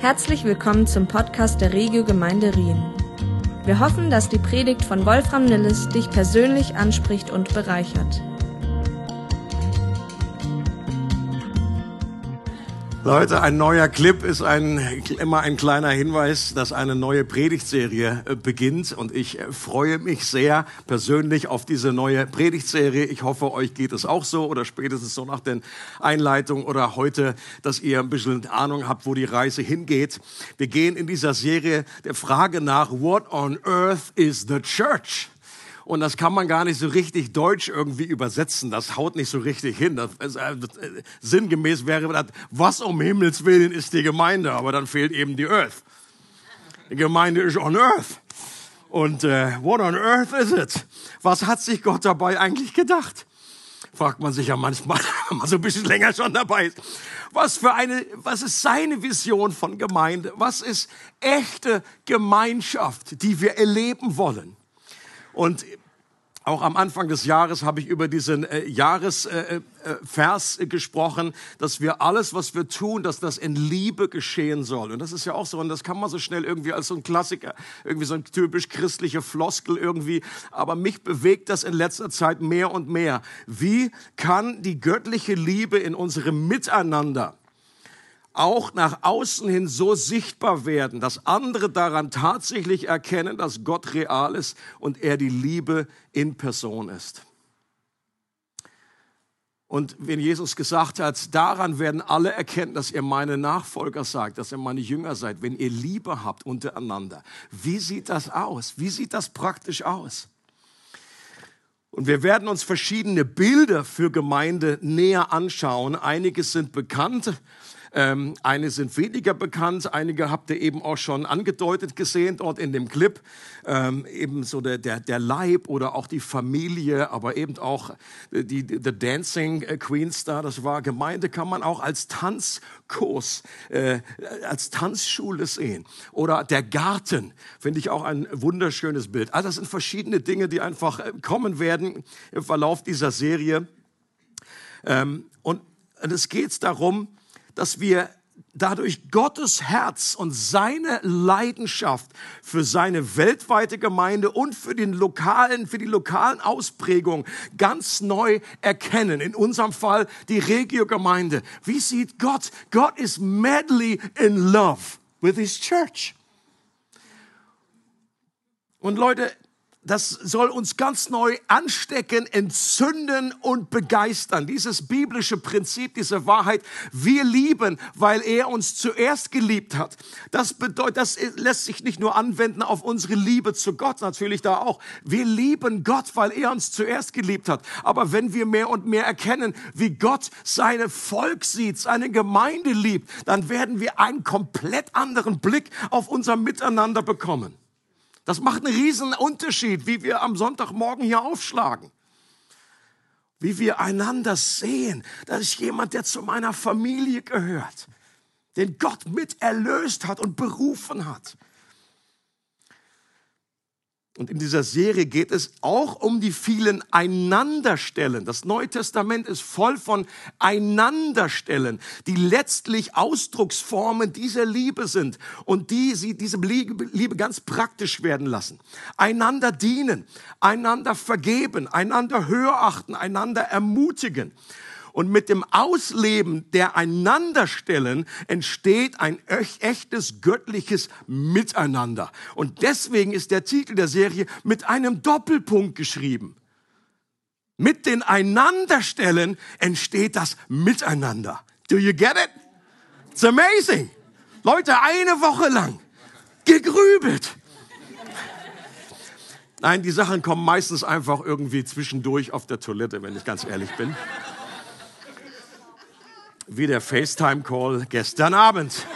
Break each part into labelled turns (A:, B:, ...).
A: Herzlich willkommen zum Podcast der Regio Gemeinde Rien. Wir hoffen, dass die Predigt von Wolfram Nilles dich persönlich anspricht und bereichert.
B: Leute, ein neuer Clip ist ein, immer ein kleiner Hinweis, dass eine neue Predigtserie äh, beginnt. Und ich äh, freue mich sehr persönlich auf diese neue Predigtserie. Ich hoffe, euch geht es auch so oder spätestens so nach den Einleitungen oder heute, dass ihr ein bisschen Ahnung habt, wo die Reise hingeht. Wir gehen in dieser Serie der Frage nach, what on earth is the church? Und das kann man gar nicht so richtig deutsch irgendwie übersetzen. Das haut nicht so richtig hin. Das, äh, sinngemäß wäre das, was um Himmels Willen ist die Gemeinde? Aber dann fehlt eben die Earth. Die Gemeinde ist on Earth. Und äh, what on earth is it? Was hat sich Gott dabei eigentlich gedacht? Fragt man sich ja manchmal, wenn man so ein bisschen länger schon dabei ist. Was für eine, was ist seine Vision von Gemeinde? Was ist echte Gemeinschaft, die wir erleben wollen? Und auch am Anfang des Jahres habe ich über diesen äh, Jahresvers äh, äh, gesprochen, dass wir alles, was wir tun, dass das in Liebe geschehen soll. Und das ist ja auch so, und das kann man so schnell irgendwie als so ein Klassiker, irgendwie so ein typisch christliche Floskel irgendwie. Aber mich bewegt das in letzter Zeit mehr und mehr. Wie kann die göttliche Liebe in unserem Miteinander auch nach außen hin so sichtbar werden, dass andere daran tatsächlich erkennen, dass Gott real ist und er die Liebe in Person ist. Und wenn Jesus gesagt hat, daran werden alle erkennen, dass ihr meine Nachfolger seid, dass ihr meine Jünger seid, wenn ihr Liebe habt untereinander. Wie sieht das aus? Wie sieht das praktisch aus? Und wir werden uns verschiedene Bilder für Gemeinde näher anschauen. Einige sind bekannt, ähm, eine sind weniger bekannt, einige habt ihr eben auch schon angedeutet gesehen dort in dem Clip. Ähm, eben so der, der, der Leib oder auch die Familie, aber eben auch die, die The Dancing Queens da, das war Gemeinde, kann man auch als Tanzkurs, äh, als Tanzschule sehen. Oder der Garten, finde ich auch ein wunderschönes Bild. Also das sind verschiedene Dinge, die einfach äh, kommen werden im Verlauf dieser Serie. Ähm, und es geht darum, dass wir dadurch Gottes Herz und seine Leidenschaft für seine weltweite Gemeinde und für den lokalen, für die lokalen Ausprägungen ganz neu erkennen. In unserem Fall die Regio-Gemeinde. Wie sieht Gott? Gott ist madly in love with his church. Und Leute, das soll uns ganz neu anstecken, entzünden und begeistern. Dieses biblische Prinzip, diese Wahrheit, wir lieben, weil er uns zuerst geliebt hat. Das bedeutet, das lässt sich nicht nur anwenden auf unsere Liebe zu Gott, natürlich da auch. Wir lieben Gott, weil er uns zuerst geliebt hat. Aber wenn wir mehr und mehr erkennen, wie Gott seine Volk sieht, seine Gemeinde liebt, dann werden wir einen komplett anderen Blick auf unser Miteinander bekommen. Das macht einen riesen Unterschied, wie wir am Sonntagmorgen hier aufschlagen. Wie wir einander sehen. Das ist jemand, der zu meiner Familie gehört. Den Gott mit erlöst hat und berufen hat. Und in dieser Serie geht es auch um die vielen Einanderstellen. Das Neue Testament ist voll von Einanderstellen, die letztlich Ausdrucksformen dieser Liebe sind und die sie diese Liebe ganz praktisch werden lassen. Einander dienen, einander vergeben, einander höher achten, einander ermutigen. Und mit dem Ausleben der Einanderstellen entsteht ein echtes göttliches Miteinander. Und deswegen ist der Titel der Serie mit einem Doppelpunkt geschrieben. Mit den Einanderstellen entsteht das Miteinander. Do you get it? It's amazing. Leute, eine Woche lang gegrübelt. Nein, die Sachen kommen meistens einfach irgendwie zwischendurch auf der Toilette, wenn ich ganz ehrlich bin wie der FaceTime-Call gestern Abend.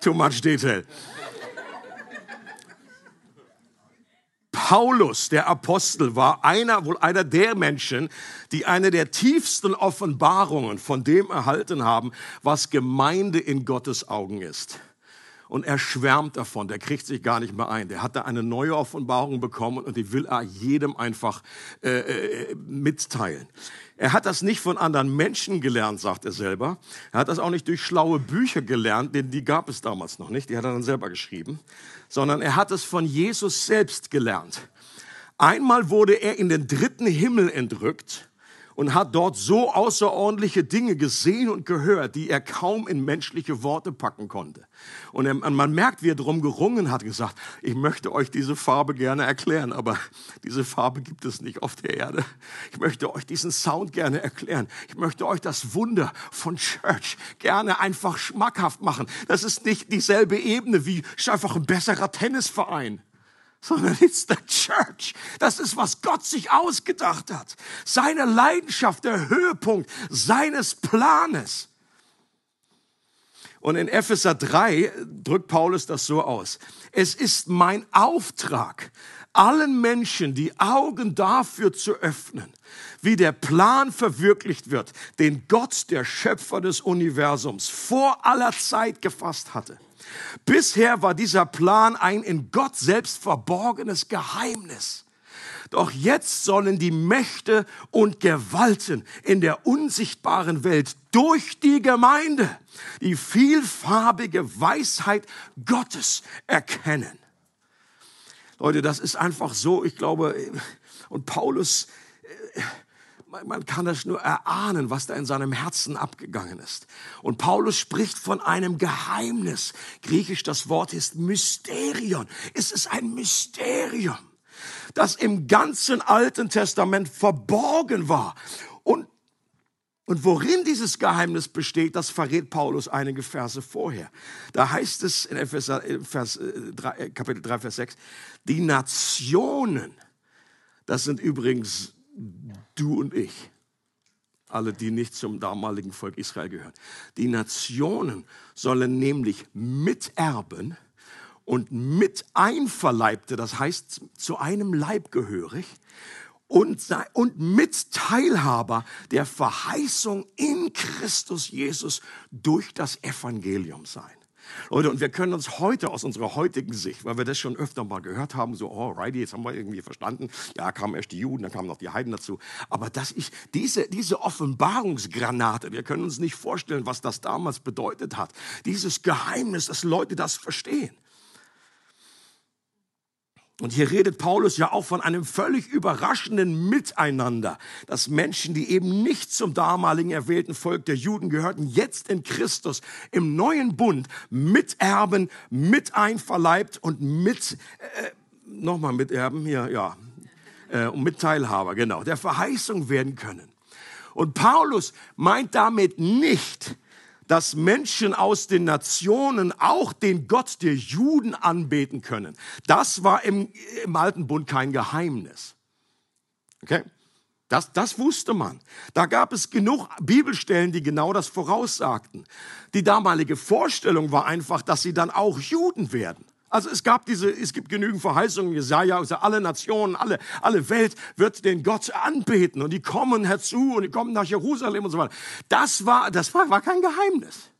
B: Too much detail. Paulus, der Apostel, war einer, wohl einer der Menschen, die eine der tiefsten Offenbarungen von dem erhalten haben, was Gemeinde in Gottes Augen ist. Und er schwärmt davon, der kriegt sich gar nicht mehr ein. Der hat da eine neue Offenbarung bekommen und die will er jedem einfach äh, äh mitteilen. Er hat das nicht von anderen Menschen gelernt, sagt er selber. Er hat das auch nicht durch schlaue Bücher gelernt, denn die gab es damals noch nicht, die hat er dann selber geschrieben, sondern er hat es von Jesus selbst gelernt. Einmal wurde er in den dritten Himmel entrückt und hat dort so außerordentliche Dinge gesehen und gehört, die er kaum in menschliche Worte packen konnte. Und er, man merkt, wie er darum gerungen hat, gesagt, ich möchte euch diese Farbe gerne erklären, aber diese Farbe gibt es nicht auf der Erde. Ich möchte euch diesen Sound gerne erklären. Ich möchte euch das Wunder von Church gerne einfach schmackhaft machen. Das ist nicht dieselbe Ebene wie einfach ein besserer Tennisverein sondern it's the church. Das ist, was Gott sich ausgedacht hat. Seine Leidenschaft, der Höhepunkt seines Planes. Und in Epheser 3 drückt Paulus das so aus. Es ist mein Auftrag, allen Menschen die Augen dafür zu öffnen, wie der Plan verwirklicht wird, den Gott, der Schöpfer des Universums, vor aller Zeit gefasst hatte. Bisher war dieser Plan ein in Gott selbst verborgenes Geheimnis. Doch jetzt sollen die Mächte und Gewalten in der unsichtbaren Welt durch die Gemeinde die vielfarbige Weisheit Gottes erkennen. Leute, das ist einfach so, ich glaube, und Paulus man kann das nur erahnen, was da in seinem Herzen abgegangen ist. Und Paulus spricht von einem Geheimnis. Griechisch das Wort ist Mysterion. Es ist ein Mysterium, das im ganzen Alten Testament verborgen war. Und, und worin dieses Geheimnis besteht, das verrät Paulus einige Verse vorher. Da heißt es in Epheser, Vers 3, äh, Kapitel 3, Vers 6, die Nationen, das sind übrigens du und ich, alle, die nicht zum damaligen Volk Israel gehören. Die Nationen sollen nämlich miterben und mit Einverleibte, das heißt zu einem Leib gehörig, und, und Mitteilhaber der Verheißung in Christus Jesus durch das Evangelium sein. Leute, und wir können uns heute aus unserer heutigen Sicht, weil wir das schon öfter mal gehört haben, so, oh, righty, jetzt haben wir irgendwie verstanden, ja, kamen erst die Juden, dann kamen noch die Heiden dazu. Aber dass ich diese, diese Offenbarungsgranate, wir können uns nicht vorstellen, was das damals bedeutet hat. Dieses Geheimnis, dass Leute das verstehen. Und hier redet Paulus ja auch von einem völlig überraschenden Miteinander, dass Menschen, die eben nicht zum damaligen erwählten Volk der Juden gehörten, jetzt in Christus im neuen Bund miterben, mit einverleibt und mit, äh, nochmal miterben, hier, ja, äh, und Mitteilhaber, genau, der Verheißung werden können. Und Paulus meint damit nicht, dass Menschen aus den Nationen auch den Gott der Juden anbeten können. Das war im, im Alten Bund kein Geheimnis. Okay? Das, das wusste man. Da gab es genug Bibelstellen, die genau das voraussagten. Die damalige Vorstellung war einfach, dass sie dann auch Juden werden. Also es gab diese, es gibt genügend Verheißungen, Jesaja, also alle Nationen, alle, alle Welt wird den Gott anbeten und die kommen herzu und die kommen nach Jerusalem und so weiter. Das war, das war, war kein Geheimnis.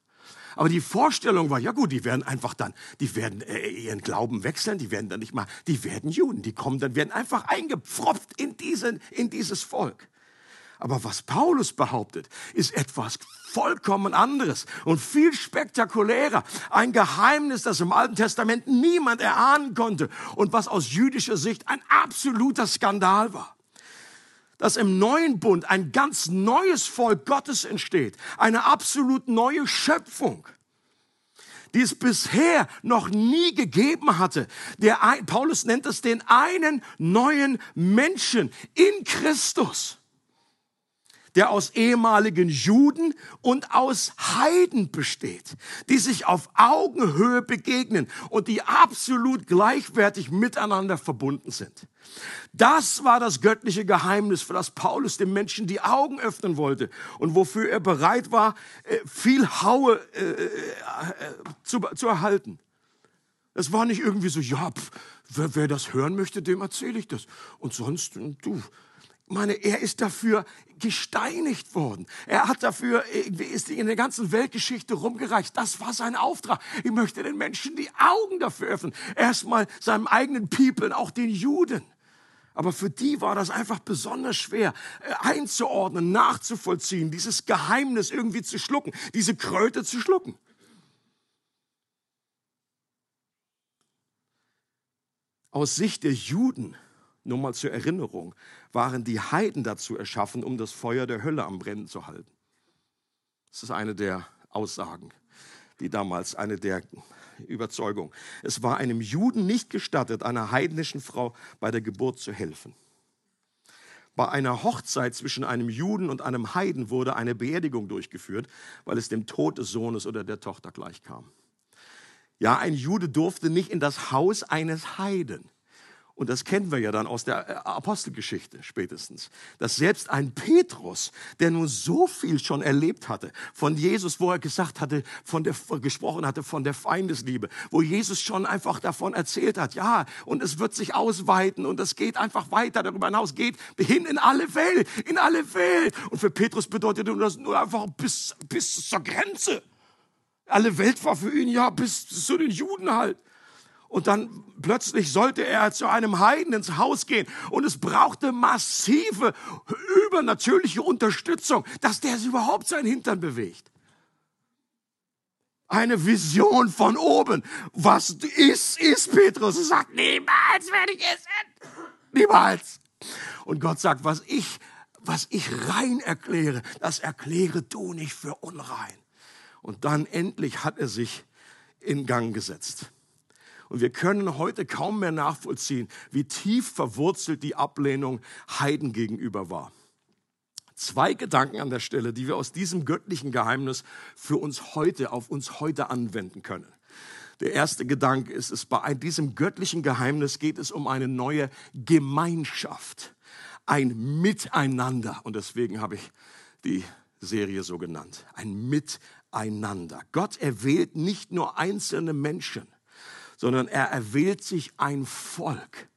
B: Aber die Vorstellung war, ja gut, die werden einfach dann, die werden äh, ihren Glauben wechseln, die werden dann nicht mal, die werden Juden, die kommen dann, werden einfach eingepfropft in diesen, in dieses Volk. Aber was Paulus behauptet, ist etwas vollkommen anderes und viel spektakulärer. Ein Geheimnis, das im Alten Testament niemand erahnen konnte und was aus jüdischer Sicht ein absoluter Skandal war. Dass im neuen Bund ein ganz neues Volk Gottes entsteht, eine absolut neue Schöpfung die es bisher noch nie gegeben hatte. Der, Paulus nennt es den einen neuen Menschen in Christus der aus ehemaligen Juden und aus Heiden besteht, die sich auf Augenhöhe begegnen und die absolut gleichwertig miteinander verbunden sind. Das war das göttliche Geheimnis, für das Paulus den Menschen die Augen öffnen wollte und wofür er bereit war, äh, viel Haue äh, äh, zu, zu erhalten. Es war nicht irgendwie so, ja, pf, wer, wer das hören möchte, dem erzähle ich das. Und sonst, du, meine, er ist dafür gesteinigt worden. Er hat dafür, ist in der ganzen Weltgeschichte rumgereicht. Das war sein Auftrag. Ich möchte den Menschen die Augen dafür öffnen. Erstmal seinem eigenen People, auch den Juden. Aber für die war das einfach besonders schwer äh, einzuordnen, nachzuvollziehen, dieses Geheimnis irgendwie zu schlucken, diese Kröte zu schlucken. Aus Sicht der Juden, nur mal zur Erinnerung, waren die Heiden dazu erschaffen, um das Feuer der Hölle am Brennen zu halten. Das ist eine der Aussagen, die damals, eine der Überzeugungen. Es war einem Juden nicht gestattet, einer heidnischen Frau bei der Geburt zu helfen. Bei einer Hochzeit zwischen einem Juden und einem Heiden wurde eine Beerdigung durchgeführt, weil es dem Tod des Sohnes oder der Tochter gleichkam. Ja, ein Jude durfte nicht in das Haus eines Heiden. Und das kennen wir ja dann aus der äh, Apostelgeschichte spätestens, dass selbst ein Petrus, der nun so viel schon erlebt hatte von Jesus, wo er gesagt hatte, von der, gesprochen hatte von der Feindesliebe, wo Jesus schon einfach davon erzählt hat, ja, und es wird sich ausweiten und es geht einfach weiter darüber hinaus, geht hin in alle Welt, in alle Welt. Und für Petrus bedeutet das nur einfach bis, bis zur Grenze. Alle Welt war für ihn ja bis zu den Juden halt. Und dann plötzlich sollte er zu einem Heiden ins Haus gehen. Und es brauchte massive, übernatürliche Unterstützung, dass der überhaupt seinen Hintern bewegt. Eine Vision von oben. Was ist, ist Petrus. Er sagt, niemals werde ich essen. Niemals. Und Gott sagt, was ich, was ich rein erkläre, das erkläre du nicht für unrein. Und dann endlich hat er sich in Gang gesetzt. Und wir können heute kaum mehr nachvollziehen, wie tief verwurzelt die Ablehnung Heiden gegenüber war. Zwei Gedanken an der Stelle, die wir aus diesem göttlichen Geheimnis für uns heute, auf uns heute anwenden können. Der erste Gedanke ist, es bei diesem göttlichen Geheimnis geht es um eine neue Gemeinschaft, ein Miteinander. Und deswegen habe ich die Serie so genannt. Ein Miteinander. Gott erwählt nicht nur einzelne Menschen, sondern er erwählt sich ein Volk.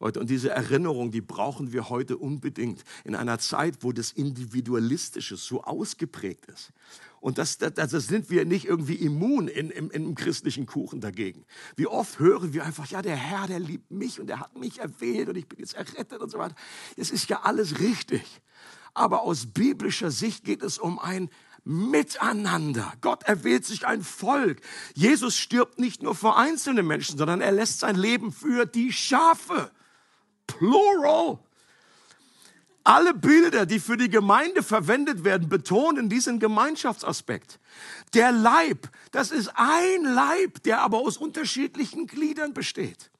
B: Leute, und diese Erinnerung, die brauchen wir heute unbedingt in einer Zeit, wo das Individualistische so ausgeprägt ist. Und das, das, das sind wir nicht irgendwie immun in, im, im christlichen Kuchen dagegen. Wie oft hören wir einfach, ja, der Herr, der liebt mich und der hat mich erwählt und ich bin jetzt errettet und so weiter. Es ist ja alles richtig. Aber aus biblischer Sicht geht es um ein miteinander. Gott erwählt sich ein Volk. Jesus stirbt nicht nur für einzelne Menschen, sondern er lässt sein Leben für die Schafe. Plural. Alle Bilder, die für die Gemeinde verwendet werden, betonen diesen Gemeinschaftsaspekt. Der Leib, das ist ein Leib, der aber aus unterschiedlichen Gliedern besteht.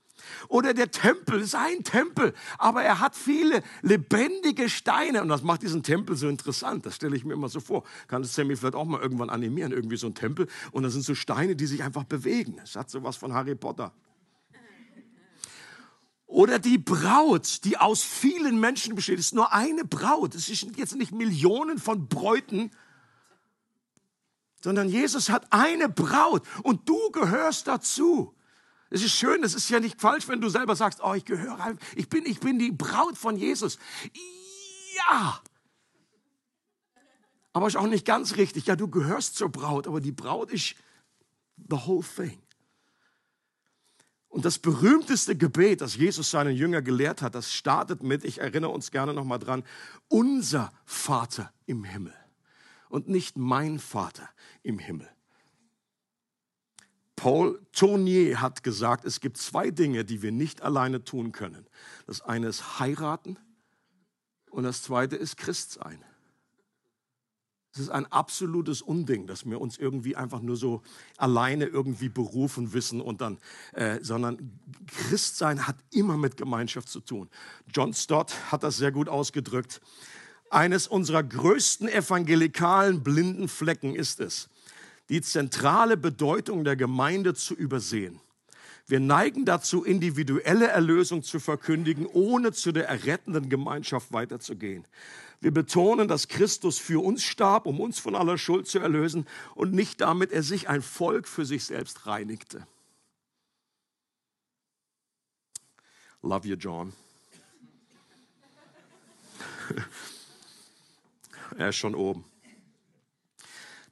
B: Oder der Tempel ist ein Tempel, aber er hat viele lebendige Steine und das macht diesen Tempel so interessant. Das stelle ich mir immer so vor. Kann das Sammy vielleicht auch mal irgendwann animieren, irgendwie so ein Tempel und da sind so Steine, die sich einfach bewegen. Es hat so was von Harry Potter. Oder die Braut, die aus vielen Menschen besteht. Es ist nur eine Braut. Es sind jetzt nicht Millionen von Bräuten, sondern Jesus hat eine Braut und du gehörst dazu. Es ist schön, es ist ja nicht falsch, wenn du selber sagst, oh, ich gehöre, ich bin, ich bin die Braut von Jesus. Ja. Aber ist auch nicht ganz richtig. Ja, du gehörst zur Braut, aber die Braut ist the whole thing. Und das berühmteste Gebet, das Jesus seinen Jünger gelehrt hat, das startet mit, ich erinnere uns gerne nochmal dran, unser Vater im Himmel und nicht mein Vater im Himmel. Paul Tournier hat gesagt, es gibt zwei Dinge, die wir nicht alleine tun können. Das eine ist heiraten und das zweite ist Christ sein. Es ist ein absolutes Unding, dass wir uns irgendwie einfach nur so alleine irgendwie berufen wissen und dann, äh, sondern Christsein hat immer mit Gemeinschaft zu tun. John Stott hat das sehr gut ausgedrückt. Eines unserer größten evangelikalen blinden Flecken ist es, die zentrale Bedeutung der Gemeinde zu übersehen. Wir neigen dazu, individuelle Erlösung zu verkündigen, ohne zu der errettenden Gemeinschaft weiterzugehen. Wir betonen, dass Christus für uns starb, um uns von aller Schuld zu erlösen und nicht damit er sich ein Volk für sich selbst reinigte. Love you, John. er ist schon oben.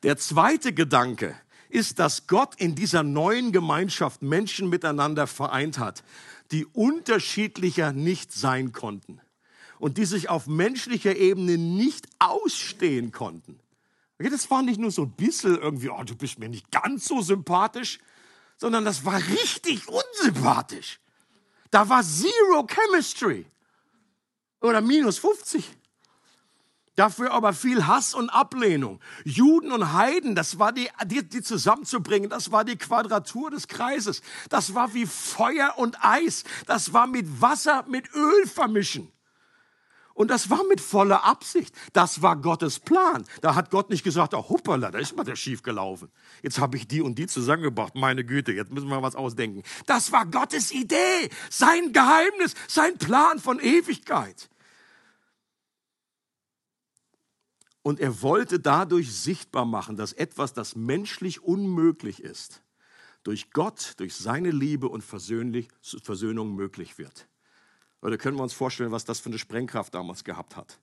B: Der zweite Gedanke ist, dass Gott in dieser neuen Gemeinschaft Menschen miteinander vereint hat. die unterschiedlicher nicht sein konnten und die sich auf menschlicher Ebene nicht ausstehen konnten. Das war nicht nur so ein bisschen irgendwie, oh, du bist mir nicht ganz so sympathisch, sondern das war richtig unsympathisch. Da war Zero Chemistry oder minus 50. Dafür aber viel Hass und Ablehnung. Juden und Heiden, das war die, die, die zusammenzubringen, das war die Quadratur des Kreises. Das war wie Feuer und Eis. Das war mit Wasser, mit Öl vermischen. Und das war mit voller Absicht. Das war Gottes Plan. Da hat Gott nicht gesagt, oh hoppala, da ist mal der schief gelaufen. Jetzt habe ich die und die zusammengebracht. Meine Güte, jetzt müssen wir was ausdenken. Das war Gottes Idee, sein Geheimnis, sein Plan von Ewigkeit. Und er wollte dadurch sichtbar machen, dass etwas, das menschlich unmöglich ist, durch Gott, durch seine Liebe und Versöhnung möglich wird. Oder können wir uns vorstellen, was das für eine Sprengkraft damals gehabt hat?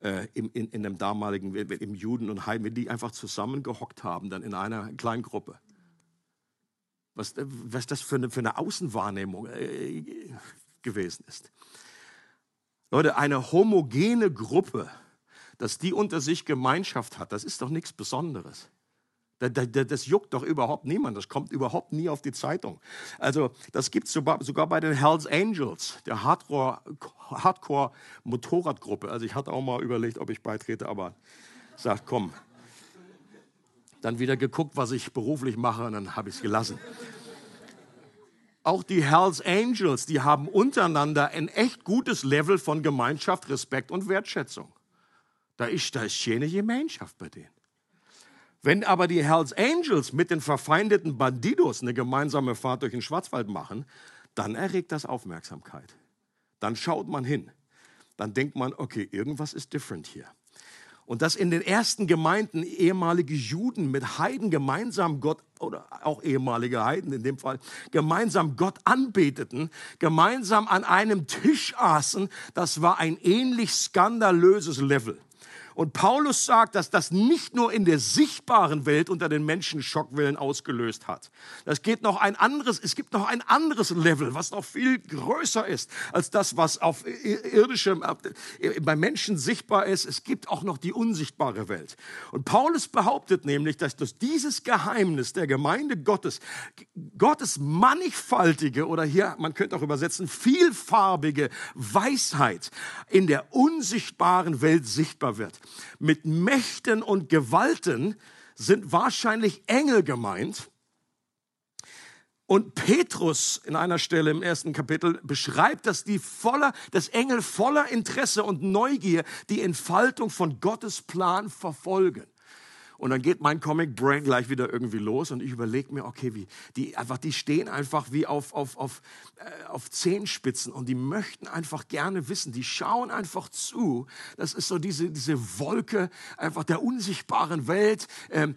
B: Äh, in, in, in dem damaligen, im Juden und Heiden, wenn die einfach zusammengehockt haben, dann in einer kleinen Gruppe. Was, was das für eine, für eine Außenwahrnehmung äh, gewesen ist. Leute, eine homogene Gruppe, dass die unter sich Gemeinschaft hat, das ist doch nichts Besonderes. Das juckt doch überhaupt niemand. Das kommt überhaupt nie auf die Zeitung. Also, das gibt es sogar bei den Hells Angels, der Hardcore-Motorradgruppe. Also, ich hatte auch mal überlegt, ob ich beitrete, aber sagt, komm. Dann wieder geguckt, was ich beruflich mache, und dann habe ich es gelassen. Auch die Hells Angels, die haben untereinander ein echt gutes Level von Gemeinschaft, Respekt und Wertschätzung. Da ist, da ist keine Gemeinschaft bei denen. Wenn aber die Hells Angels mit den verfeindeten Bandidos eine gemeinsame Fahrt durch den Schwarzwald machen, dann erregt das Aufmerksamkeit. Dann schaut man hin. Dann denkt man, okay, irgendwas ist different hier. Und dass in den ersten Gemeinden ehemalige Juden mit Heiden gemeinsam Gott, oder auch ehemalige Heiden in dem Fall, gemeinsam Gott anbeteten, gemeinsam an einem Tisch aßen, das war ein ähnlich skandalöses Level. Und Paulus sagt, dass das nicht nur in der sichtbaren Welt unter den Menschen Schockwellen ausgelöst hat. Das geht noch ein anderes, es gibt noch ein anderes Level, was noch viel größer ist als das, was auf irdischem, äh, bei Menschen sichtbar ist. Es gibt auch noch die unsichtbare Welt. Und Paulus behauptet nämlich, dass durch dieses Geheimnis der Gemeinde Gottes, Gottes mannigfaltige oder hier, man könnte auch übersetzen, vielfarbige Weisheit in der unsichtbaren Welt sichtbar wird. Mit Mächten und Gewalten sind wahrscheinlich Engel gemeint. Und Petrus in einer Stelle im ersten Kapitel beschreibt, dass die voller, das Engel voller Interesse und Neugier die Entfaltung von Gottes Plan verfolgen. Und dann geht mein Comic Brain gleich wieder irgendwie los und ich überlege mir, okay, wie, die einfach, die stehen einfach wie auf, auf, auf, äh, auf Zehenspitzen und die möchten einfach gerne wissen, die schauen einfach zu. Das ist so diese, diese Wolke einfach der unsichtbaren Welt, ähm,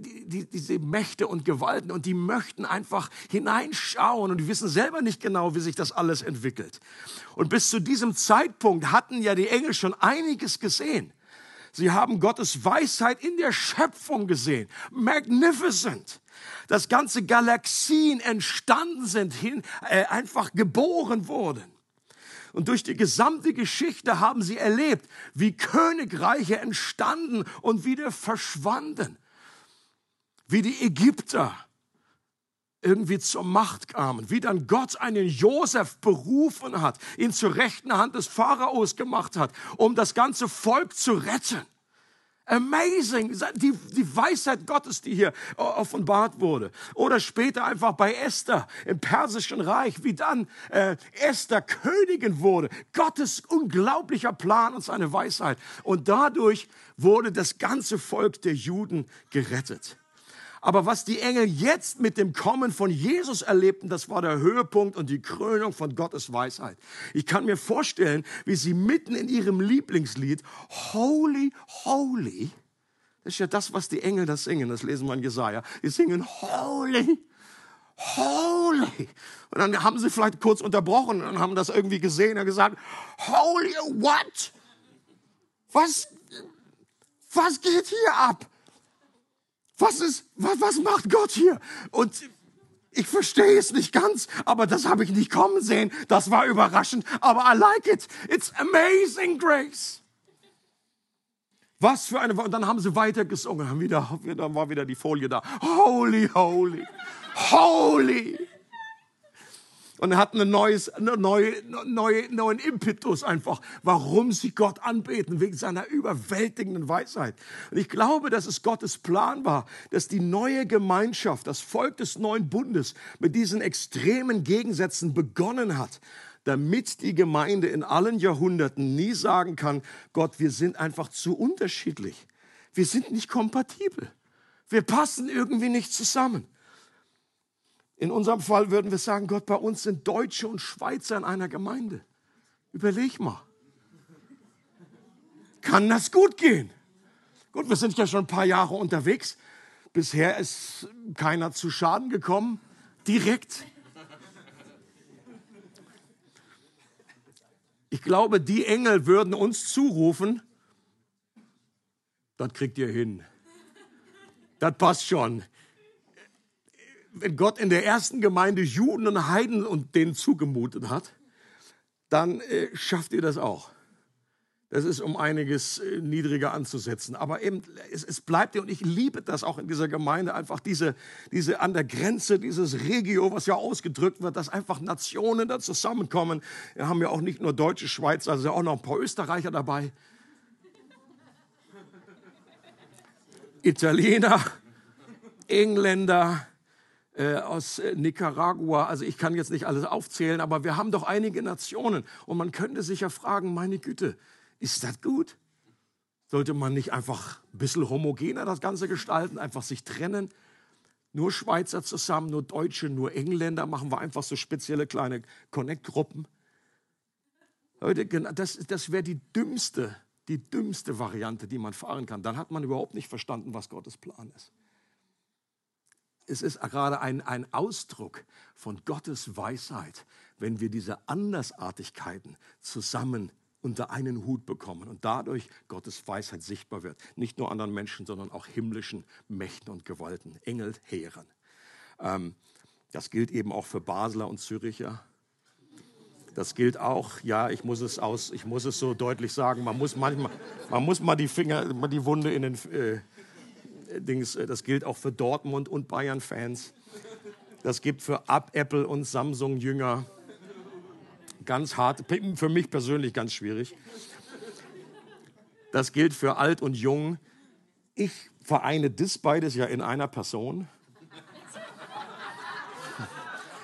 B: die, die, diese Mächte und Gewalten und die möchten einfach hineinschauen und die wissen selber nicht genau, wie sich das alles entwickelt. Und bis zu diesem Zeitpunkt hatten ja die Engel schon einiges gesehen. Sie haben Gottes Weisheit in der Schöpfung gesehen. Magnificent. Dass ganze Galaxien entstanden sind, hin, äh, einfach geboren wurden. Und durch die gesamte Geschichte haben sie erlebt, wie Königreiche entstanden und wieder verschwanden. Wie die Ägypter irgendwie zur Macht kamen, wie dann Gott einen Josef berufen hat, ihn zur rechten Hand des Pharaos gemacht hat, um das ganze Volk zu retten. Amazing, die, die Weisheit Gottes, die hier offenbart wurde. Oder später einfach bei Esther im Persischen Reich, wie dann äh, Esther Königin wurde. Gottes unglaublicher Plan und seine Weisheit. Und dadurch wurde das ganze Volk der Juden gerettet. Aber was die Engel jetzt mit dem Kommen von Jesus erlebten, das war der Höhepunkt und die Krönung von Gottes Weisheit. Ich kann mir vorstellen, wie sie mitten in ihrem Lieblingslied Holy, Holy, das ist ja das, was die Engel da singen, das lesen wir in Jesaja. Die singen Holy, Holy. Und dann haben sie vielleicht kurz unterbrochen und haben das irgendwie gesehen und gesagt, Holy, what? Was, was geht hier ab? Was ist, was, was macht Gott hier? Und Ich verstehe es nicht ganz, aber das habe ich nicht kommen sehen. Das war überraschend, aber I like it. It's amazing grace. Was für eine, und dann haben sie weiter gesungen, haben wieder, dann war wieder die Folie da. Holy, holy, holy. Und er hat einen neues, eine neue, neue, neuen Impetus einfach, warum sie Gott anbeten, wegen seiner überwältigenden Weisheit. Und ich glaube, dass es Gottes Plan war, dass die neue Gemeinschaft, das Volk des neuen Bundes mit diesen extremen Gegensätzen begonnen hat, damit die Gemeinde in allen Jahrhunderten nie sagen kann, Gott, wir sind einfach zu unterschiedlich. Wir sind nicht kompatibel. Wir passen irgendwie nicht zusammen. In unserem Fall würden wir sagen, Gott, bei uns sind Deutsche und Schweizer in einer Gemeinde. Überleg mal. Kann das gut gehen? Gut, wir sind ja schon ein paar Jahre unterwegs. Bisher ist keiner zu Schaden gekommen. Direkt. Ich glaube, die Engel würden uns zurufen, das kriegt ihr hin. Das passt schon wenn Gott in der ersten Gemeinde Juden und Heiden und denen zugemutet hat, dann äh, schafft ihr das auch. Das ist um einiges äh, niedriger anzusetzen. Aber eben, es, es bleibt und ich liebe das auch in dieser Gemeinde, einfach diese, diese an der Grenze, dieses Regio, was ja ausgedrückt wird, dass einfach Nationen da zusammenkommen. Wir haben ja auch nicht nur deutsche Schweizer, also auch noch ein paar Österreicher dabei. Italiener, Engländer, äh, aus äh, Nicaragua. Also ich kann jetzt nicht alles aufzählen, aber wir haben doch einige Nationen. Und man könnte sich ja fragen, meine Güte, ist das gut? Sollte man nicht einfach ein bisschen homogener das Ganze gestalten, einfach sich trennen? Nur Schweizer zusammen, nur Deutsche, nur Engländer, machen wir einfach so spezielle kleine Connect-Gruppen. Leute, das, das wäre die dümmste, die dümmste Variante, die man fahren kann. Dann hat man überhaupt nicht verstanden, was Gottes Plan ist es ist gerade ein, ein Ausdruck von Gottes Weisheit, wenn wir diese Andersartigkeiten zusammen unter einen Hut bekommen und dadurch Gottes Weisheit sichtbar wird. Nicht nur anderen Menschen, sondern auch himmlischen Mächten und Gewalten, Engel, Heeren. Ähm, das gilt eben auch für Basler und Züricher. Das gilt auch, ja, ich muss es aus, ich muss es so deutlich sagen, man muss manchmal, man muss mal die Finger, mal die Wunde in den, äh, Dings, äh, das gilt auch für Dortmund und Bayern-Fans. Das gibt für Ab Apple und Samsung Jünger. Ganz hart, für mich persönlich ganz schwierig. Das gilt für alt und jung. Ich vereine das beides ja in einer Person.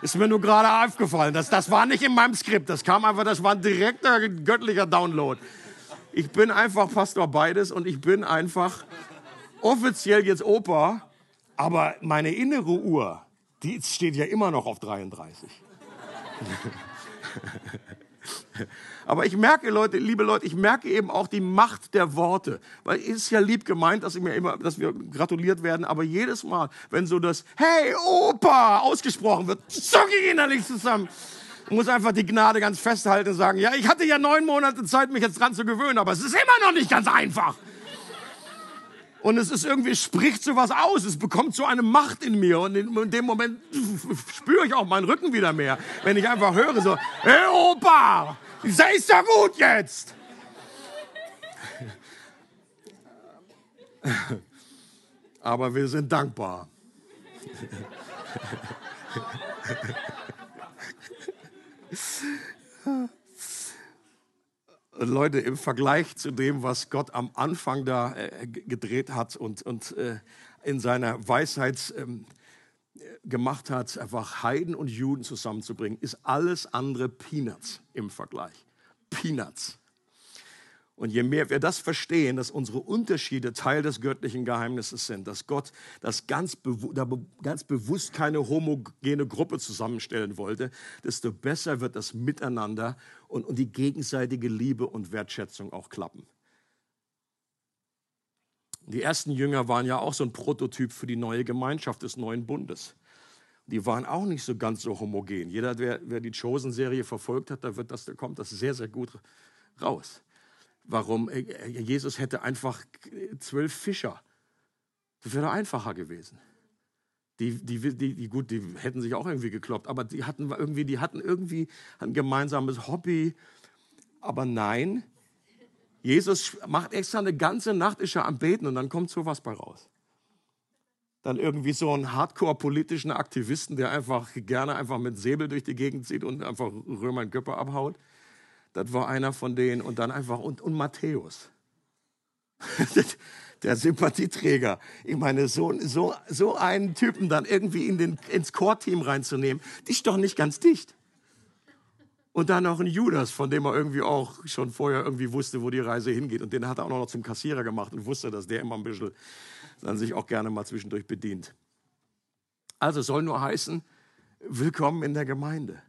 B: Ist mir nur gerade aufgefallen. Das, das war nicht in meinem Skript. Das kam einfach, das war ein direkter göttlicher Download. Ich bin einfach Pastor beides und ich bin einfach offiziell jetzt Opa, aber meine innere Uhr, die steht ja immer noch auf 33. Aber ich merke, Leute, liebe Leute, ich merke eben auch die Macht der Worte. Weil es ist ja lieb gemeint, dass, ich mir immer, dass wir gratuliert werden, aber jedes Mal, wenn so das Hey Opa ausgesprochen wird, zucke ich innerlich zusammen. Ich muss einfach die Gnade ganz festhalten und sagen, ja, ich hatte ja neun Monate Zeit, mich jetzt dran zu gewöhnen, aber es ist immer noch nicht ganz einfach. Und es ist irgendwie, es spricht so was aus. Es bekommt so eine Macht in mir. Und in, in dem Moment spüre ich auch meinen Rücken wieder mehr. Wenn ich einfach höre so, hey Opa, sei ist ja gut jetzt. Aber wir sind dankbar. Leute, im Vergleich zu dem, was Gott am Anfang da äh, gedreht hat und, und äh, in seiner Weisheit ähm, gemacht hat, einfach Heiden und Juden zusammenzubringen, ist alles andere Peanuts im Vergleich. Peanuts. Und je mehr wir das verstehen, dass unsere Unterschiede Teil des göttlichen Geheimnisses sind, dass Gott das ganz, bewu ganz bewusst keine homogene Gruppe zusammenstellen wollte, desto besser wird das Miteinander und, und die gegenseitige Liebe und Wertschätzung auch klappen. Die ersten Jünger waren ja auch so ein Prototyp für die neue Gemeinschaft des neuen Bundes. Die waren auch nicht so ganz so homogen. Jeder, wer, wer die Chosen-Serie verfolgt hat, da, wird das, da kommt das sehr, sehr gut raus warum äh, Jesus hätte einfach zwölf Fischer. Das wäre einfacher gewesen. Die, die, die, die, gut, die hätten sich auch irgendwie gekloppt, aber die hatten irgendwie, die hatten irgendwie ein gemeinsames Hobby. Aber nein, Jesus macht extra eine ganze Nacht, ist er am Beten und dann kommt sowas bei raus. Dann irgendwie so einen hardcore-politischen Aktivisten, der einfach gerne einfach mit Säbel durch die Gegend zieht und einfach Römer in Köpfe abhaut. Das war einer von denen. Und dann einfach, und, und Matthäus. der Sympathieträger. Ich meine, so, so, so einen Typen dann irgendwie in den, ins Core-Team reinzunehmen, die ist doch nicht ganz dicht. Und dann noch ein Judas, von dem er irgendwie auch schon vorher irgendwie wusste, wo die Reise hingeht. Und den hat er auch noch zum Kassierer gemacht und wusste, dass der immer ein bisschen dann sich auch gerne mal zwischendurch bedient. Also soll nur heißen, willkommen in der Gemeinde.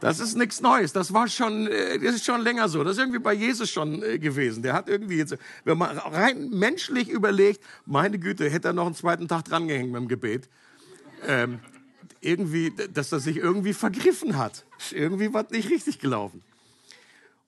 B: Das ist nichts Neues. Das war schon, äh, das ist schon länger so. Das ist irgendwie bei Jesus schon äh, gewesen. Der hat irgendwie jetzt, wenn man rein menschlich überlegt, meine Güte, hätte er noch einen zweiten Tag drangehängt mit dem Gebet. Ähm, irgendwie, dass er sich irgendwie vergriffen hat. Irgendwie was nicht richtig gelaufen.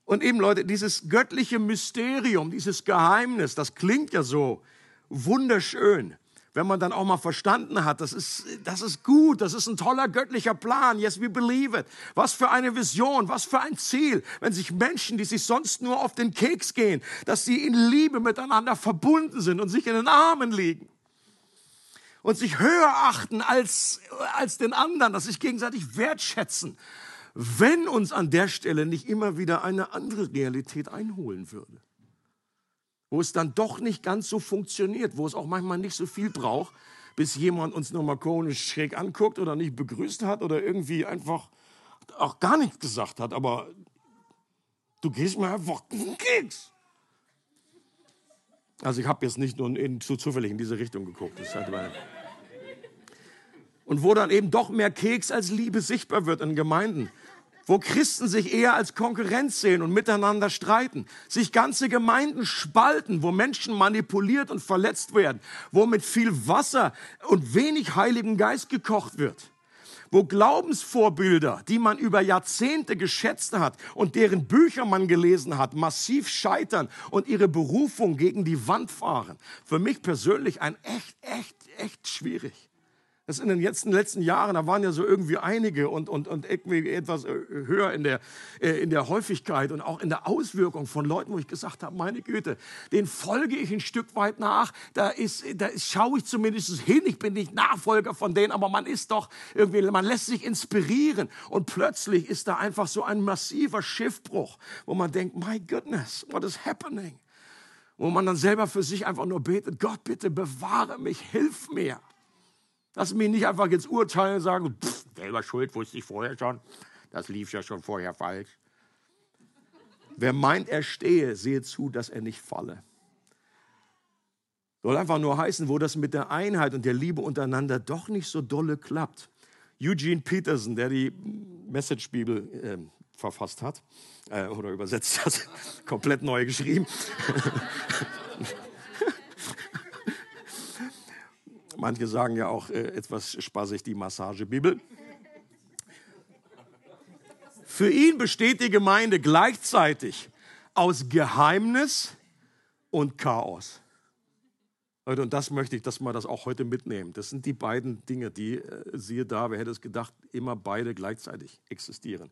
B: Und eben, Leute, dieses göttliche Mysterium, dieses Geheimnis, das klingt ja so wunderschön wenn man dann auch mal verstanden hat, das ist, das ist gut, das ist ein toller göttlicher Plan, yes, we believe it. Was für eine Vision, was für ein Ziel, wenn sich Menschen, die sich sonst nur auf den Keks gehen, dass sie in Liebe miteinander verbunden sind und sich in den Armen liegen und sich höher achten als, als den anderen, dass sich gegenseitig wertschätzen, wenn uns an der Stelle nicht immer wieder eine andere Realität einholen würde wo es dann doch nicht ganz so funktioniert, wo es auch manchmal nicht so viel braucht, bis jemand uns nochmal komisch schräg anguckt oder nicht begrüßt hat oder irgendwie einfach auch gar nichts gesagt hat. Aber du gehst mir einfach einen Keks. Also ich habe jetzt nicht nur in, zu zufällig in diese Richtung geguckt. Und wo dann eben doch mehr Keks als Liebe sichtbar wird in Gemeinden wo Christen sich eher als Konkurrenz sehen und miteinander streiten, sich ganze Gemeinden spalten, wo Menschen manipuliert und verletzt werden, wo mit viel Wasser und wenig Heiligen Geist gekocht wird, wo Glaubensvorbilder, die man über Jahrzehnte geschätzt hat und deren Bücher man gelesen hat, massiv scheitern und ihre Berufung gegen die Wand fahren. Für mich persönlich ein echt, echt, echt schwierig. Das in den letzten, letzten Jahren, da waren ja so irgendwie einige und, und, und irgendwie etwas äh, höher in der, äh, in der Häufigkeit und auch in der Auswirkung von Leuten, wo ich gesagt habe, meine Güte, den folge ich ein Stück weit nach. Da, ist, da schaue ich zumindest hin. Ich bin nicht Nachfolger von denen, aber man ist doch irgendwie, man lässt sich inspirieren. Und plötzlich ist da einfach so ein massiver Schiffbruch, wo man denkt, my goodness, what is happening? Wo man dann selber für sich einfach nur betet, Gott, bitte bewahre mich, hilf mir. Lass mich nicht einfach jetzt urteilen und sagen, pff, selber schuld, wusste ich vorher schon. Das lief ja schon vorher falsch. Wer meint, er stehe, sehe zu, dass er nicht falle. Soll einfach nur heißen, wo das mit der Einheit und der Liebe untereinander doch nicht so dolle klappt. Eugene Peterson, der die Message-Bibel äh, verfasst hat äh, oder übersetzt hat, komplett neu geschrieben. Manche sagen ja auch äh, etwas spaßig die Massagebibel. Für ihn besteht die Gemeinde gleichzeitig aus Geheimnis und Chaos. Leute, und das möchte ich, dass wir das auch heute mitnehmen. Das sind die beiden Dinge, die, äh, siehe da, wer hätte es gedacht, immer beide gleichzeitig existieren.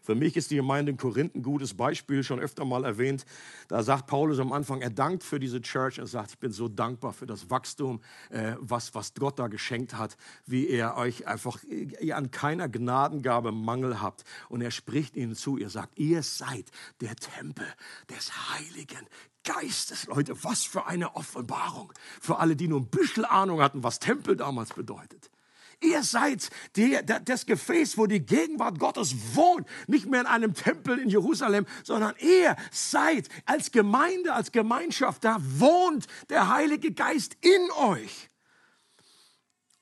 B: Für mich ist die Gemeinde in Korinth ein gutes Beispiel, schon öfter mal erwähnt. Da sagt Paulus am Anfang, er dankt für diese Church und sagt, ich bin so dankbar für das Wachstum, äh, was, was Gott da geschenkt hat, wie er euch einfach ihr an keiner Gnadengabe Mangel habt. Und er spricht ihnen zu, ihr sagt, ihr seid der Tempel des Heiligen Geistes, Leute, was für eine Offenbarung für alle, die nur ein bisschen Ahnung hatten, was Tempel damals bedeutet. Ihr seid die, das Gefäß, wo die Gegenwart Gottes wohnt. Nicht mehr in einem Tempel in Jerusalem, sondern ihr seid als Gemeinde, als Gemeinschaft, da wohnt der Heilige Geist in euch.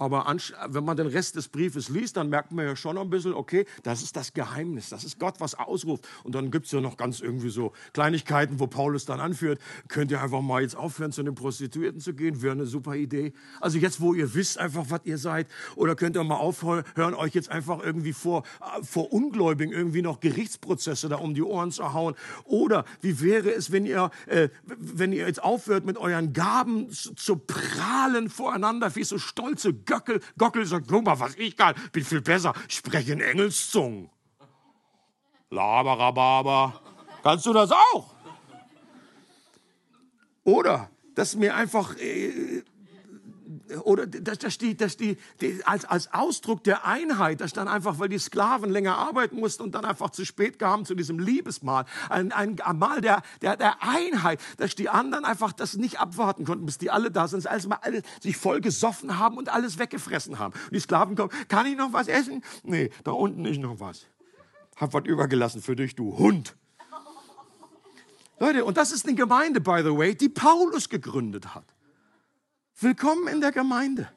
B: Aber wenn man den Rest des Briefes liest, dann merkt man ja schon ein bisschen, okay, das ist das Geheimnis, das ist Gott, was ausruft. Und dann gibt's ja noch ganz irgendwie so Kleinigkeiten, wo Paulus dann anführt, könnt ihr einfach mal jetzt aufhören, zu den Prostituierten zu gehen, wäre eine super Idee. Also jetzt, wo ihr wisst einfach, was ihr seid, oder könnt ihr mal aufhören, euch jetzt einfach irgendwie vor, vor Ungläubigen irgendwie noch Gerichtsprozesse da um die Ohren zu hauen. Oder wie wäre es, wenn ihr, äh, wenn ihr jetzt aufhört, mit euren Gaben zu, zu prahlen voreinander, wie so stolze Göckel, Gockel sagt, guck mal, was ich kann, bin viel besser, spreche in Engelszungen. Laberababa. Kannst du das auch? Oder, dass mir einfach äh, oder dass, dass, die, dass die, die, als, als Ausdruck der Einheit, dass dann einfach, weil die Sklaven länger arbeiten mussten und dann einfach zu spät kamen zu diesem Liebesmahl, ein, ein, Mahl der, der, der Einheit, dass die anderen einfach das nicht abwarten konnten, bis die alle da sind, als mal alle sich voll gesoffen haben und alles weggefressen haben. Und die Sklaven kommen, kann ich noch was essen? Nee, da unten ist noch was. Hab was übergelassen für dich, du Hund. Leute, und das ist eine Gemeinde, by the way, die Paulus gegründet hat. Willkommen in der Gemeinde.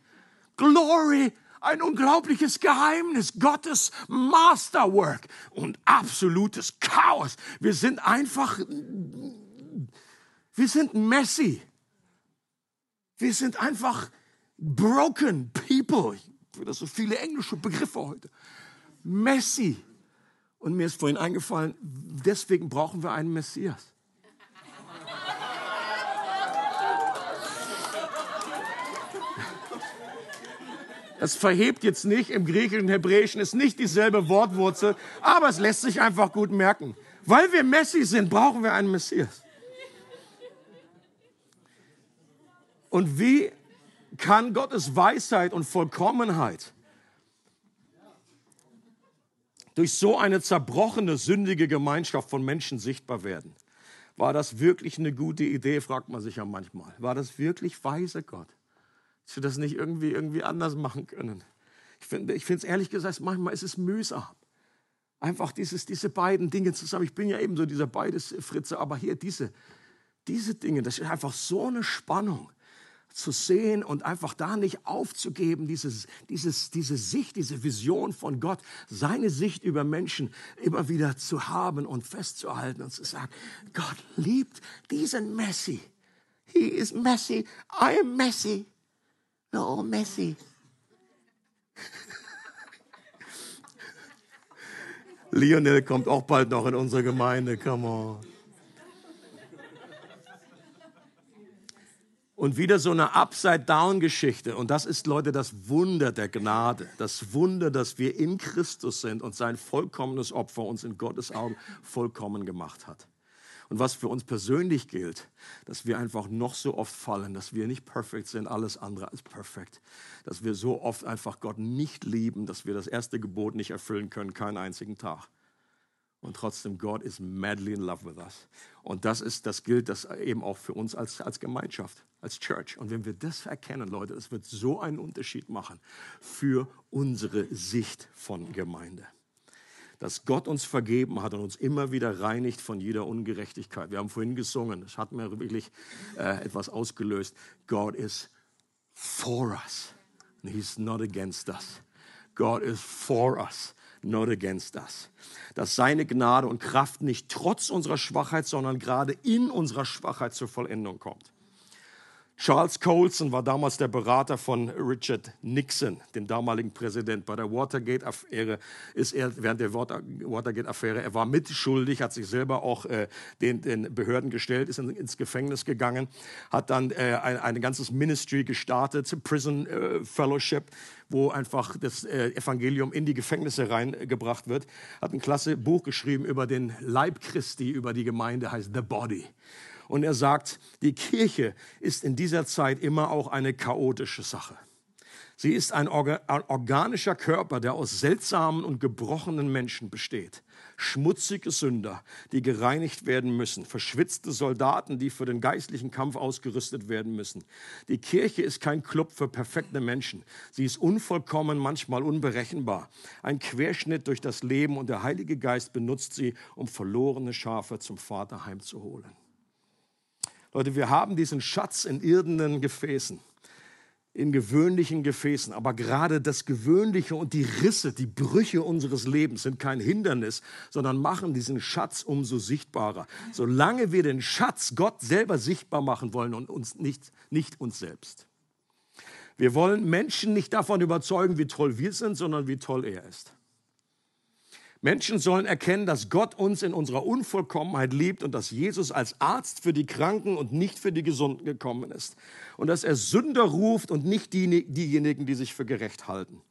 B: Glory, ein unglaubliches Geheimnis, Gottes Masterwork und absolutes Chaos. Wir sind einfach, wir sind messy. Wir sind einfach broken people. Das so viele englische Begriffe heute. Messy. Und mir ist vorhin eingefallen, deswegen brauchen wir einen Messias. Es verhebt jetzt nicht, im Griechischen und Hebräischen ist nicht dieselbe Wortwurzel, aber es lässt sich einfach gut merken. Weil wir Messi sind, brauchen wir einen Messias. Und wie kann Gottes Weisheit und Vollkommenheit durch so eine zerbrochene, sündige Gemeinschaft von Menschen sichtbar werden? War das wirklich eine gute Idee, fragt man sich ja manchmal. War das wirklich weise Gott? Dass wir das nicht irgendwie, irgendwie anders machen können. Ich finde es ehrlich gesagt, manchmal ist es mühsam. Einfach dieses, diese beiden Dinge zusammen. Ich bin ja eben so dieser beides Fritze, aber hier diese, diese Dinge, das ist einfach so eine Spannung zu sehen und einfach da nicht aufzugeben, dieses, dieses, diese Sicht, diese Vision von Gott, seine Sicht über Menschen immer wieder zu haben und festzuhalten und zu sagen, Gott liebt diesen Messi. He is messy, I am messy. No, Messi. Lionel kommt auch bald noch in unsere Gemeinde, come on. Und wieder so eine Upside-Down-Geschichte. Und das ist, Leute, das Wunder der Gnade. Das Wunder, dass wir in Christus sind und sein vollkommenes Opfer uns in Gottes Augen vollkommen gemacht hat. Und was für uns persönlich gilt, dass wir einfach noch so oft fallen, dass wir nicht perfekt sind, alles andere als perfekt. Dass wir so oft einfach Gott nicht lieben, dass wir das erste Gebot nicht erfüllen können, keinen einzigen Tag. Und trotzdem, Gott ist madly in love with us. Und das ist, das gilt das eben auch für uns als, als Gemeinschaft, als Church. Und wenn wir das erkennen, Leute, es wird so einen Unterschied machen für unsere Sicht von Gemeinde dass Gott uns vergeben hat und uns immer wieder reinigt von jeder Ungerechtigkeit. Wir haben vorhin gesungen, das hat mir wirklich äh, etwas ausgelöst. God is for us. And he's not against us. God is for us, not against us. Dass seine Gnade und Kraft nicht trotz unserer Schwachheit, sondern gerade in unserer Schwachheit zur Vollendung kommt. Charles Colson war damals der Berater von Richard Nixon, dem damaligen Präsident. Bei der Watergate-Affäre ist er während der Watergate-Affäre, er war mitschuldig, hat sich selber auch äh, den, den Behörden gestellt, ist in, ins Gefängnis gegangen, hat dann äh, ein, ein ganzes Ministry gestartet, Prison äh, Fellowship, wo einfach das äh, Evangelium in die Gefängnisse reingebracht wird. Hat ein klasse Buch geschrieben über den Leib Christi, über die Gemeinde, heißt The Body. Und er sagt, die Kirche ist in dieser Zeit immer auch eine chaotische Sache. Sie ist ein, organischer Körper, der aus seltsamen und gebrochenen Menschen besteht. Schmutzige Sünder, die gereinigt werden müssen. Verschwitzte Soldaten, die für den geistlichen Kampf ausgerüstet werden müssen. Die Kirche ist kein Club für perfekte Menschen. Sie ist unvollkommen, manchmal unberechenbar. Ein Querschnitt durch das Leben und der Heilige Geist benutzt sie, um verlorene Schafe zum Vater heimzuholen. Leute, wir haben diesen Schatz in irdenen Gefäßen. in gewöhnlichen Gefäßen. Aber gerade das Gewöhnliche und die Risse, die Brüche unseres Lebens sind kein Hindernis, sondern machen diesen Schatz umso sichtbarer. Solange wir den Schatz Gott selber sichtbar machen wollen und uns nicht, nicht uns selbst. Wir wollen Menschen nicht davon überzeugen, wie toll wir sind, sondern wie toll er ist. Menschen sollen erkennen, dass Gott uns in unserer Unvollkommenheit liebt und dass Jesus als Arzt für die Kranken und nicht für die Gesunden gekommen ist. Und dass er Sünder ruft und nicht die, diejenigen, die sich für gerecht halten.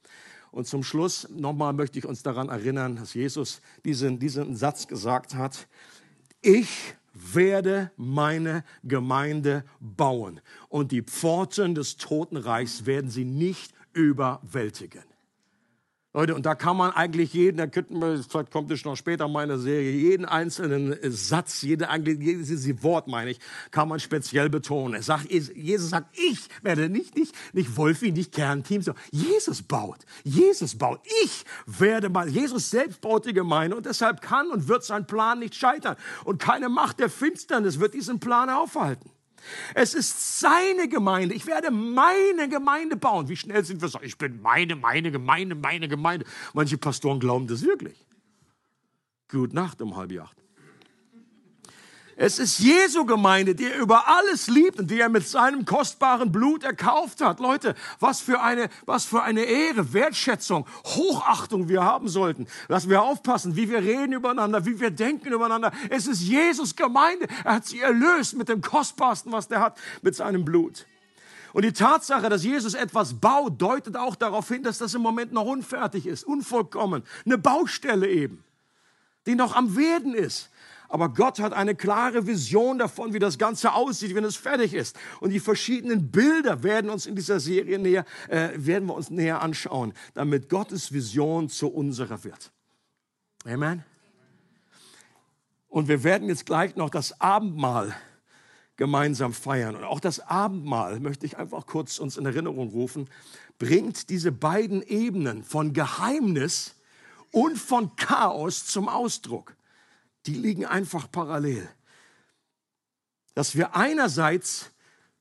B: Und zum Schluss nochmal möchte ich uns daran erinnern, dass Jesus diesen, diesen Satz gesagt hat. Ich werde meine Gemeinde bauen und die Pforten des Totenreichs werden sie nicht überwältigen. Leute, und da kann man eigentlich jeden, da könnten wir, vielleicht kommt es noch später in meiner Serie, jeden einzelnen Satz, jede, jedes Wort, meine ich, kann man speziell betonen. Er sagt, Jesus sagt, ich werde nicht, nicht, nicht Wolfi, nicht Kernteam, so. Jesus baut. Jesus baut. Ich werde mal, Jesus selbst baut die Gemeinde und deshalb kann und wird sein Plan nicht scheitern. Und keine Macht der Finsternis wird diesen Plan aufhalten. Es ist seine Gemeinde. Ich werde meine Gemeinde bauen. Wie schnell sind wir so? Ich bin meine, meine Gemeinde, meine Gemeinde. Manche Pastoren glauben das wirklich. Gut Nacht um halb acht. Es ist Jesu Gemeinde, die er über alles liebt und die er mit seinem kostbaren Blut erkauft hat. Leute, was für eine, was für eine Ehre, Wertschätzung, Hochachtung wir haben sollten. Dass wir aufpassen, wie wir reden übereinander, wie wir denken übereinander. Es ist Jesus Gemeinde. Er hat sie erlöst mit dem kostbarsten, was der hat, mit seinem Blut. Und die Tatsache, dass Jesus etwas baut, deutet auch darauf hin, dass das im Moment noch unfertig ist, unvollkommen. Eine Baustelle eben, die noch am Werden ist. Aber Gott hat eine klare Vision davon, wie das Ganze aussieht, wenn es fertig ist. Und die verschiedenen Bilder werden uns in dieser Serie näher, äh, werden wir uns näher anschauen, damit Gottes Vision zu unserer wird. Amen. Und wir werden jetzt gleich noch das Abendmahl gemeinsam feiern. Und auch das Abendmahl möchte ich einfach kurz uns in Erinnerung rufen, bringt diese beiden Ebenen von Geheimnis und von Chaos zum Ausdruck die liegen einfach parallel. Dass wir einerseits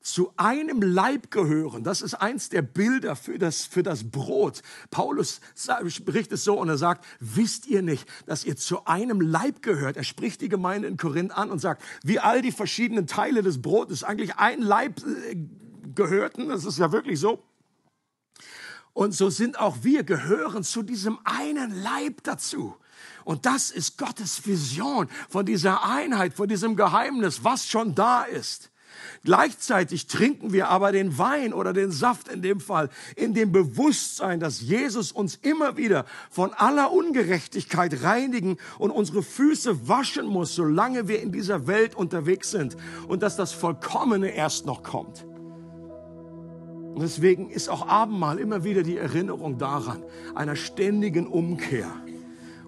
B: zu einem Leib gehören. Das ist eins der Bilder für das, für das Brot. Paulus spricht es so und er sagt, wisst ihr nicht, dass ihr zu einem Leib gehört? Er spricht die Gemeinde in Korinth an und sagt, wie all die verschiedenen Teile des Brotes eigentlich ein Leib äh, gehörten. Das ist ja wirklich so. Und so sind auch wir gehören zu diesem einen Leib dazu. Und das ist Gottes Vision von dieser Einheit, von diesem Geheimnis, was schon da ist. Gleichzeitig trinken wir aber den Wein oder den Saft in dem Fall in dem Bewusstsein, dass Jesus uns immer wieder von aller Ungerechtigkeit reinigen und unsere Füße waschen muss, solange wir in dieser Welt unterwegs sind und dass das Vollkommene erst noch kommt. Und deswegen ist auch Abendmahl immer wieder die Erinnerung daran, einer ständigen Umkehr.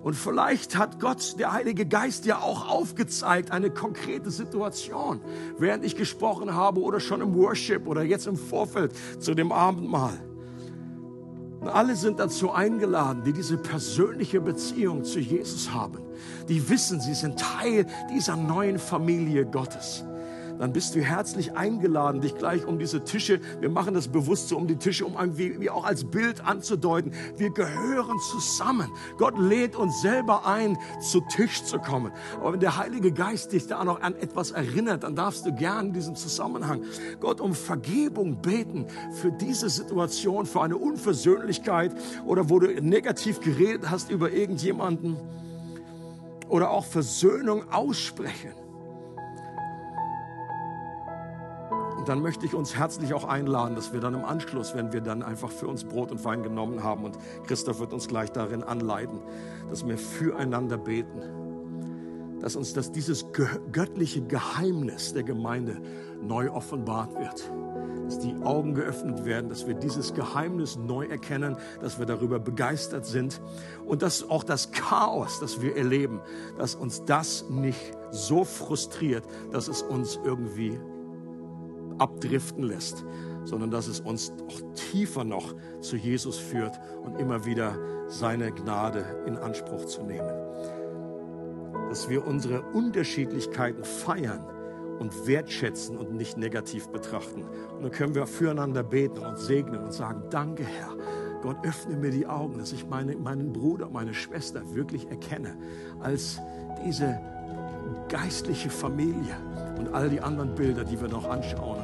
B: Und vielleicht hat Gott, der Heilige Geist, ja auch aufgezeigt, eine konkrete Situation, während ich gesprochen habe oder schon im Worship oder jetzt im Vorfeld zu dem Abendmahl. Und alle sind dazu eingeladen, die diese persönliche Beziehung zu Jesus haben, die wissen, sie sind Teil dieser neuen Familie Gottes dann bist du herzlich eingeladen, dich gleich um diese Tische, wir machen das bewusst so um die Tische, um irgendwie auch als Bild anzudeuten. Wir gehören zusammen. Gott lädt uns selber ein, zu Tisch zu kommen. Aber wenn der Heilige Geist dich da noch an etwas erinnert, dann darfst du gern in diesem Zusammenhang Gott um Vergebung beten für diese Situation, für eine Unversöhnlichkeit oder wo du negativ geredet hast über irgendjemanden oder auch Versöhnung aussprechen. Und dann möchte ich uns herzlich auch einladen, dass wir dann im Anschluss, wenn wir dann einfach für uns Brot und Wein genommen haben, und Christoph wird uns gleich darin anleiten, dass wir füreinander beten. Dass uns dass dieses göttliche Geheimnis der Gemeinde neu offenbart wird. Dass die Augen geöffnet werden, dass wir dieses Geheimnis neu erkennen, dass wir darüber begeistert sind und dass auch das Chaos, das wir erleben, dass uns das nicht so frustriert, dass es uns irgendwie abdriften lässt, sondern dass es uns auch tiefer noch zu Jesus führt und immer wieder seine Gnade in Anspruch zu nehmen. Dass wir unsere Unterschiedlichkeiten feiern und wertschätzen und nicht negativ betrachten. Und dann können wir füreinander beten und segnen und sagen, danke Herr. Gott, öffne mir die Augen, dass ich meine, meinen Bruder, meine Schwester wirklich erkenne als diese geistliche Familie und all die anderen Bilder, die wir noch anschauen